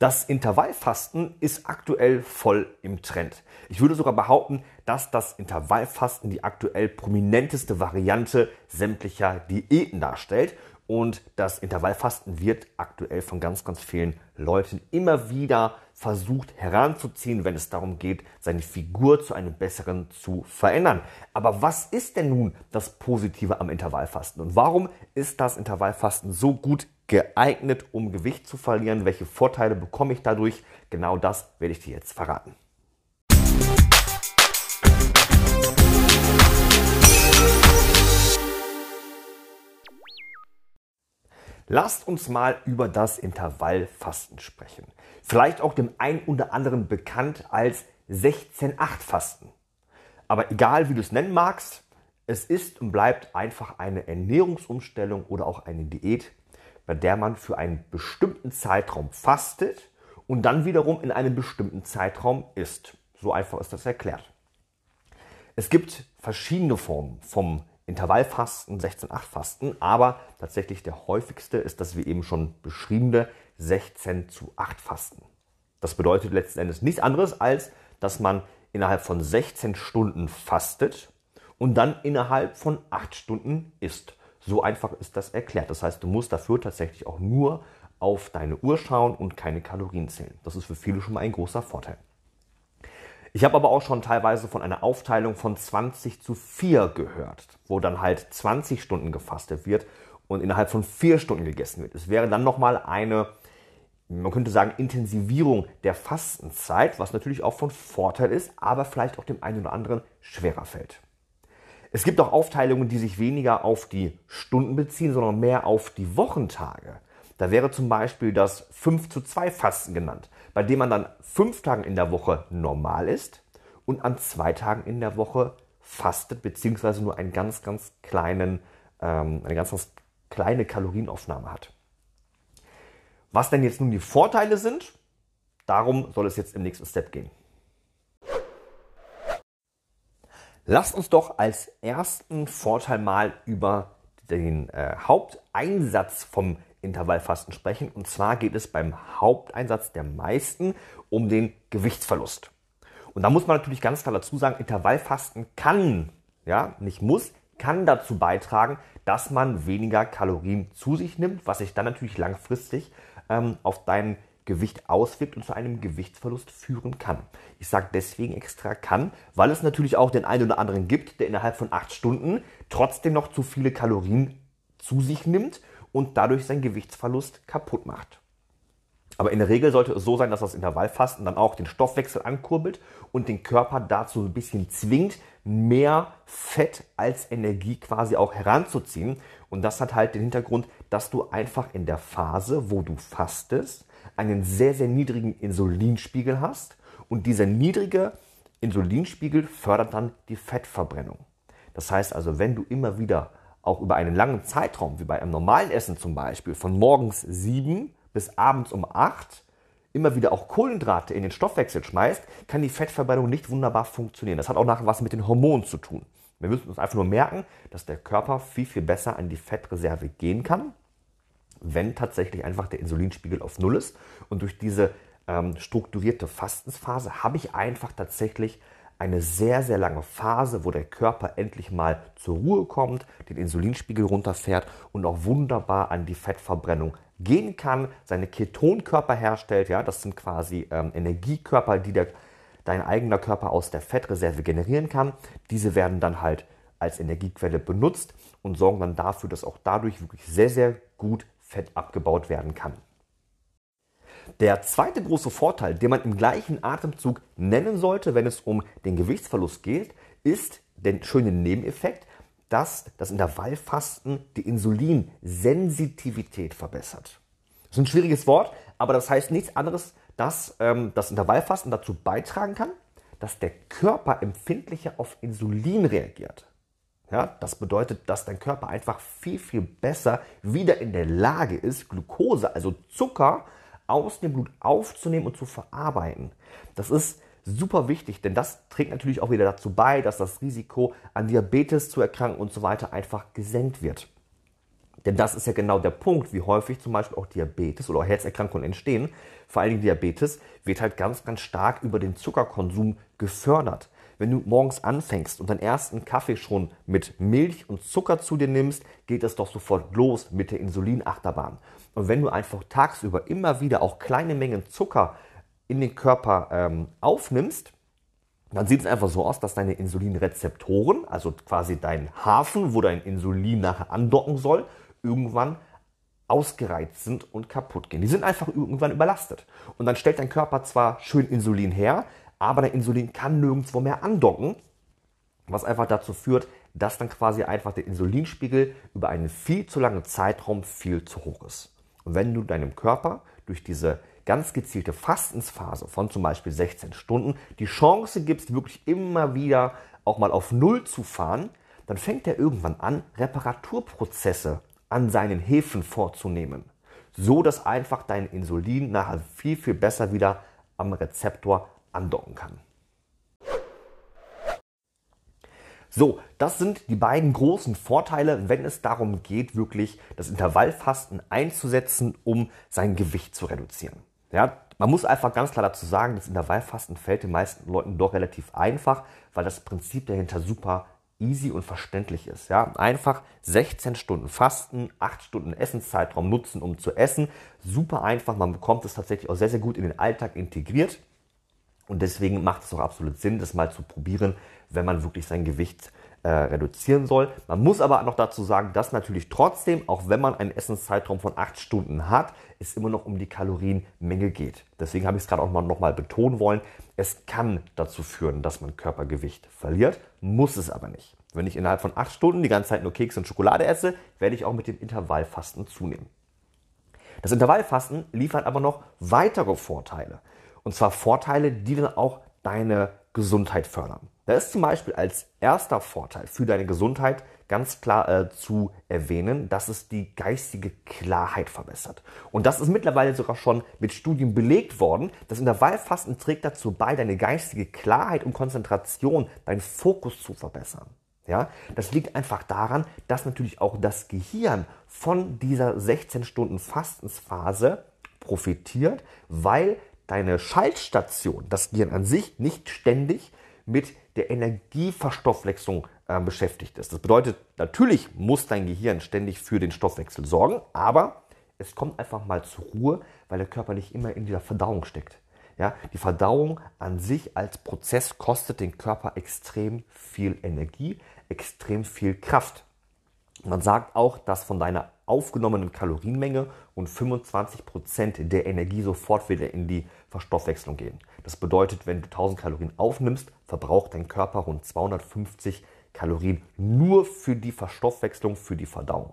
Das Intervallfasten ist aktuell voll im Trend. Ich würde sogar behaupten, dass das Intervallfasten die aktuell prominenteste Variante sämtlicher Diäten darstellt. Und das Intervallfasten wird aktuell von ganz, ganz vielen Leuten immer wieder versucht heranzuziehen, wenn es darum geht, seine Figur zu einem besseren zu verändern. Aber was ist denn nun das Positive am Intervallfasten? Und warum ist das Intervallfasten so gut geeignet, um Gewicht zu verlieren? Welche Vorteile bekomme ich dadurch? Genau das werde ich dir jetzt verraten. Lasst uns mal über das Intervallfasten sprechen. Vielleicht auch dem einen oder anderen bekannt als 16-8-Fasten. Aber egal wie du es nennen magst, es ist und bleibt einfach eine Ernährungsumstellung oder auch eine Diät, bei der man für einen bestimmten Zeitraum fastet und dann wiederum in einem bestimmten Zeitraum isst. So einfach ist das erklärt. Es gibt verschiedene Formen vom Intervallfasten, 16-8-Fasten, aber tatsächlich der häufigste ist das wie eben schon beschriebene 16 zu 8 Fasten. Das bedeutet letzten Endes nichts anderes, als dass man innerhalb von 16 Stunden fastet und dann innerhalb von 8 Stunden isst. So einfach ist das erklärt. Das heißt, du musst dafür tatsächlich auch nur auf deine Uhr schauen und keine Kalorien zählen. Das ist für viele schon mal ein großer Vorteil. Ich habe aber auch schon teilweise von einer Aufteilung von 20 zu 4 gehört, wo dann halt 20 Stunden gefastet wird und innerhalb von 4 Stunden gegessen wird. Es wäre dann nochmal eine, man könnte sagen, Intensivierung der Fastenzeit, was natürlich auch von Vorteil ist, aber vielleicht auch dem einen oder anderen schwerer fällt. Es gibt auch Aufteilungen, die sich weniger auf die Stunden beziehen, sondern mehr auf die Wochentage. Da wäre zum Beispiel das 5 zu 2 Fasten genannt, bei dem man dann fünf Tagen in der Woche normal ist und an zwei Tagen in der Woche fastet, beziehungsweise nur einen ganz, ganz kleinen, ähm, eine ganz, ganz kleine Kalorienaufnahme hat. Was denn jetzt nun die Vorteile sind, darum soll es jetzt im nächsten Step gehen. Lasst uns doch als ersten Vorteil mal über den äh, Haupteinsatz vom Intervallfasten sprechen. Und zwar geht es beim Haupteinsatz der meisten um den Gewichtsverlust. Und da muss man natürlich ganz klar dazu sagen, Intervallfasten kann, ja, nicht muss, kann dazu beitragen, dass man weniger Kalorien zu sich nimmt, was sich dann natürlich langfristig ähm, auf deinen Gewicht auswirkt und zu einem Gewichtsverlust führen kann. Ich sage deswegen extra kann, weil es natürlich auch den einen oder anderen gibt, der innerhalb von acht Stunden trotzdem noch zu viele Kalorien zu sich nimmt und dadurch seinen Gewichtsverlust kaputt macht. Aber in der Regel sollte es so sein, dass das Intervallfasten dann auch den Stoffwechsel ankurbelt und den Körper dazu ein bisschen zwingt, mehr Fett als Energie quasi auch heranzuziehen. Und das hat halt den Hintergrund, dass du einfach in der Phase, wo du fastest, einen sehr, sehr niedrigen Insulinspiegel hast und dieser niedrige Insulinspiegel fördert dann die Fettverbrennung. Das heißt also, wenn du immer wieder auch über einen langen Zeitraum, wie bei einem normalen Essen zum Beispiel, von morgens 7 bis abends um 8 immer wieder auch Kohlenhydrate in den Stoffwechsel schmeißt, kann die Fettverbrennung nicht wunderbar funktionieren. Das hat auch nachher was mit den Hormonen zu tun. Wir müssen uns einfach nur merken, dass der Körper viel, viel besser an die Fettreserve gehen kann wenn tatsächlich einfach der Insulinspiegel auf Null ist. Und durch diese ähm, strukturierte Fastensphase habe ich einfach tatsächlich eine sehr, sehr lange Phase, wo der Körper endlich mal zur Ruhe kommt, den Insulinspiegel runterfährt und auch wunderbar an die Fettverbrennung gehen kann, seine Ketonkörper herstellt. Ja, das sind quasi ähm, Energiekörper, die der, dein eigener Körper aus der Fettreserve generieren kann. Diese werden dann halt als Energiequelle benutzt und sorgen dann dafür, dass auch dadurch wirklich sehr, sehr gut Fett abgebaut werden kann. Der zweite große Vorteil, den man im gleichen Atemzug nennen sollte, wenn es um den Gewichtsverlust geht, ist der schöne Nebeneffekt, dass das Intervallfasten die Insulinsensitivität verbessert. Das ist ein schwieriges Wort, aber das heißt nichts anderes, dass ähm, das Intervallfasten dazu beitragen kann, dass der Körper empfindlicher auf Insulin reagiert. Ja, das bedeutet, dass dein Körper einfach viel, viel besser wieder in der Lage ist, Glucose, also Zucker, aus dem Blut aufzunehmen und zu verarbeiten. Das ist super wichtig, denn das trägt natürlich auch wieder dazu bei, dass das Risiko an Diabetes zu erkranken und so weiter einfach gesenkt wird. Denn das ist ja genau der Punkt, wie häufig zum Beispiel auch Diabetes oder Herzerkrankungen entstehen. Vor allen Dingen Diabetes wird halt ganz, ganz stark über den Zuckerkonsum gefördert. Wenn du morgens anfängst und deinen ersten Kaffee schon mit Milch und Zucker zu dir nimmst, geht es doch sofort los mit der Insulinachterbahn. Und wenn du einfach tagsüber immer wieder auch kleine Mengen Zucker in den Körper ähm, aufnimmst, dann sieht es einfach so aus, dass deine Insulinrezeptoren, also quasi dein Hafen, wo dein Insulin nachher andocken soll, irgendwann ausgereizt sind und kaputt gehen. Die sind einfach irgendwann überlastet. Und dann stellt dein Körper zwar schön Insulin her, aber der Insulin kann nirgendwo mehr andocken, was einfach dazu führt, dass dann quasi einfach der Insulinspiegel über einen viel zu langen Zeitraum viel zu hoch ist. Und wenn du deinem Körper durch diese ganz gezielte Fastensphase von zum Beispiel 16 Stunden die Chance gibst, wirklich immer wieder auch mal auf Null zu fahren, dann fängt er irgendwann an, Reparaturprozesse an seinen Hefen vorzunehmen. So dass einfach dein Insulin nachher viel, viel besser wieder am Rezeptor andocken kann. So, das sind die beiden großen Vorteile, wenn es darum geht, wirklich das Intervallfasten einzusetzen, um sein Gewicht zu reduzieren. Ja, man muss einfach ganz klar dazu sagen, das Intervallfasten fällt den meisten Leuten doch relativ einfach, weil das Prinzip dahinter super easy und verständlich ist. Ja, einfach 16 Stunden Fasten, 8 Stunden Essenszeitraum nutzen, um zu essen. Super einfach. Man bekommt es tatsächlich auch sehr, sehr gut in den Alltag integriert. Und deswegen macht es auch absolut Sinn, das mal zu probieren, wenn man wirklich sein Gewicht äh, reduzieren soll. Man muss aber noch dazu sagen, dass natürlich trotzdem, auch wenn man einen Essenszeitraum von 8 Stunden hat, es immer noch um die Kalorienmenge geht. Deswegen habe ich es gerade auch mal nochmal betonen wollen. Es kann dazu führen, dass man Körpergewicht verliert, muss es aber nicht. Wenn ich innerhalb von 8 Stunden die ganze Zeit nur Keks und Schokolade esse, werde ich auch mit dem Intervallfasten zunehmen. Das Intervallfasten liefert aber noch weitere Vorteile. Und zwar Vorteile, die dann auch deine Gesundheit fördern. Da ist zum Beispiel als erster Vorteil für deine Gesundheit ganz klar äh, zu erwähnen, dass es die geistige Klarheit verbessert. Und das ist mittlerweile sogar schon mit Studien belegt worden. Das Intervallfasten trägt dazu bei, deine geistige Klarheit und Konzentration, deinen Fokus zu verbessern. Ja, das liegt einfach daran, dass natürlich auch das Gehirn von dieser 16 Stunden Fastensphase profitiert, weil deine Schaltstation, das Gehirn an sich, nicht ständig mit der Energieverstoffwechslung äh, beschäftigt ist. Das bedeutet, natürlich muss dein Gehirn ständig für den Stoffwechsel sorgen, aber es kommt einfach mal zur Ruhe, weil der Körper nicht immer in dieser Verdauung steckt. Ja, die Verdauung an sich als Prozess kostet den Körper extrem viel Energie, extrem viel Kraft. Man sagt auch, dass von deiner aufgenommenen Kalorienmenge und 25% der Energie sofort wieder in die Verstoffwechslung gehen. Das bedeutet, wenn du 1000 Kalorien aufnimmst, verbraucht dein Körper rund 250 Kalorien nur für die Verstoffwechslung, für die Verdauung.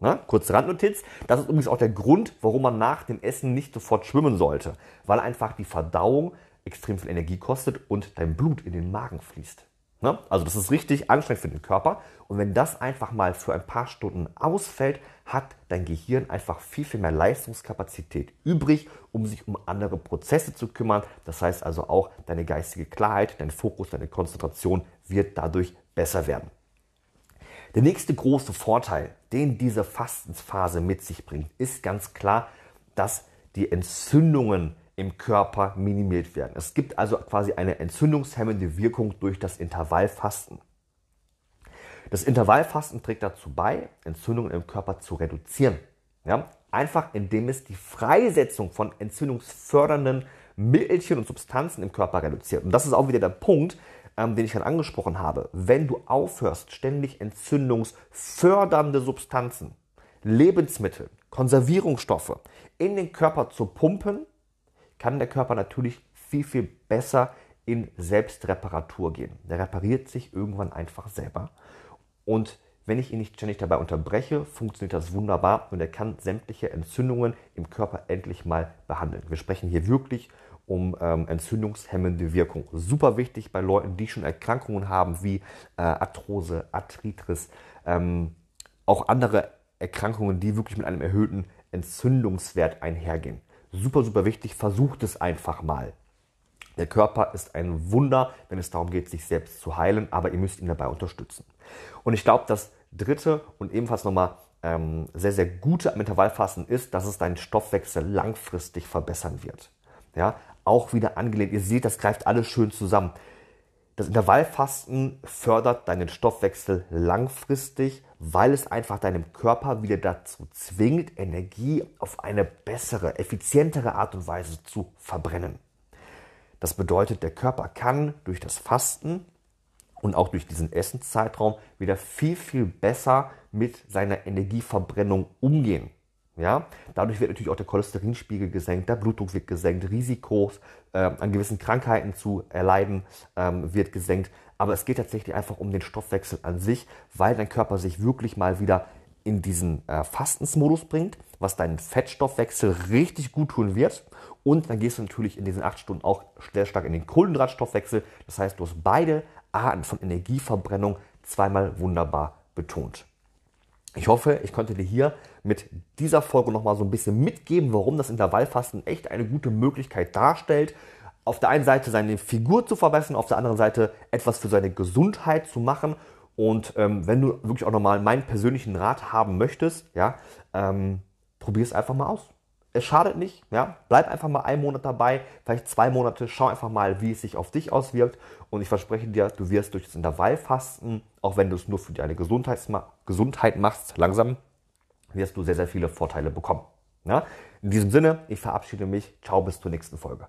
Na, kurze Randnotiz, das ist übrigens auch der Grund, warum man nach dem Essen nicht sofort schwimmen sollte, weil einfach die Verdauung extrem viel Energie kostet und dein Blut in den Magen fließt. Ne? Also das ist richtig anstrengend für den Körper. Und wenn das einfach mal für ein paar Stunden ausfällt, hat dein Gehirn einfach viel, viel mehr Leistungskapazität übrig, um sich um andere Prozesse zu kümmern. Das heißt also auch deine geistige Klarheit, dein Fokus, deine Konzentration wird dadurch besser werden. Der nächste große Vorteil, den diese Fastensphase mit sich bringt, ist ganz klar, dass die Entzündungen im Körper minimiert werden. Es gibt also quasi eine entzündungshemmende Wirkung durch das Intervallfasten. Das Intervallfasten trägt dazu bei, Entzündungen im Körper zu reduzieren. Ja? Einfach indem es die Freisetzung von entzündungsfördernden Mittelchen und Substanzen im Körper reduziert. Und das ist auch wieder der Punkt, ähm, den ich gerade angesprochen habe. Wenn du aufhörst, ständig entzündungsfördernde Substanzen, Lebensmittel, Konservierungsstoffe in den Körper zu pumpen, kann der Körper natürlich viel, viel besser in Selbstreparatur gehen. Der repariert sich irgendwann einfach selber. Und wenn ich ihn nicht ständig dabei unterbreche, funktioniert das wunderbar und er kann sämtliche Entzündungen im Körper endlich mal behandeln. Wir sprechen hier wirklich um ähm, entzündungshemmende Wirkung. Super wichtig bei Leuten, die schon Erkrankungen haben wie äh, Arthrose, Arthritis, ähm, auch andere Erkrankungen, die wirklich mit einem erhöhten Entzündungswert einhergehen super, super wichtig. Versucht es einfach mal. Der Körper ist ein Wunder, wenn es darum geht, sich selbst zu heilen, aber ihr müsst ihn dabei unterstützen. Und ich glaube, das dritte und ebenfalls nochmal ähm, sehr, sehr Gute am Intervallfasten ist, dass es deinen Stoffwechsel langfristig verbessern wird. Ja, auch wieder angelehnt. Ihr seht, das greift alles schön zusammen. Das Intervallfasten fördert deinen Stoffwechsel langfristig, weil es einfach deinem Körper wieder dazu zwingt, Energie auf eine bessere, effizientere Art und Weise zu verbrennen. Das bedeutet, der Körper kann durch das Fasten und auch durch diesen Essenszeitraum wieder viel, viel besser mit seiner Energieverbrennung umgehen. Ja, dadurch wird natürlich auch der Cholesterinspiegel gesenkt, der Blutdruck wird gesenkt, Risikos äh, an gewissen Krankheiten zu erleiden ähm, wird gesenkt. Aber es geht tatsächlich einfach um den Stoffwechsel an sich, weil dein Körper sich wirklich mal wieder in diesen äh, Fastensmodus bringt, was deinen Fettstoffwechsel richtig gut tun wird. Und dann gehst du natürlich in diesen acht Stunden auch sehr stark in den Kohlenhydratstoffwechsel. Das heißt, du hast beide Arten von Energieverbrennung zweimal wunderbar betont. Ich hoffe, ich konnte dir hier mit dieser Folge nochmal so ein bisschen mitgeben, warum das Intervallfasten echt eine gute Möglichkeit darstellt. Auf der einen Seite seine Figur zu verbessern, auf der anderen Seite etwas für seine Gesundheit zu machen. Und ähm, wenn du wirklich auch nochmal meinen persönlichen Rat haben möchtest, ja, ähm, probier es einfach mal aus es schadet nicht, ja. Bleib einfach mal einen Monat dabei, vielleicht zwei Monate, schau einfach mal, wie es sich auf dich auswirkt. Und ich verspreche dir, du wirst durch das Intervallfasten, auch wenn du es nur für deine Gesundheit machst, langsam, wirst du sehr, sehr viele Vorteile bekommen. Ja? In diesem Sinne, ich verabschiede mich. Ciao, bis zur nächsten Folge.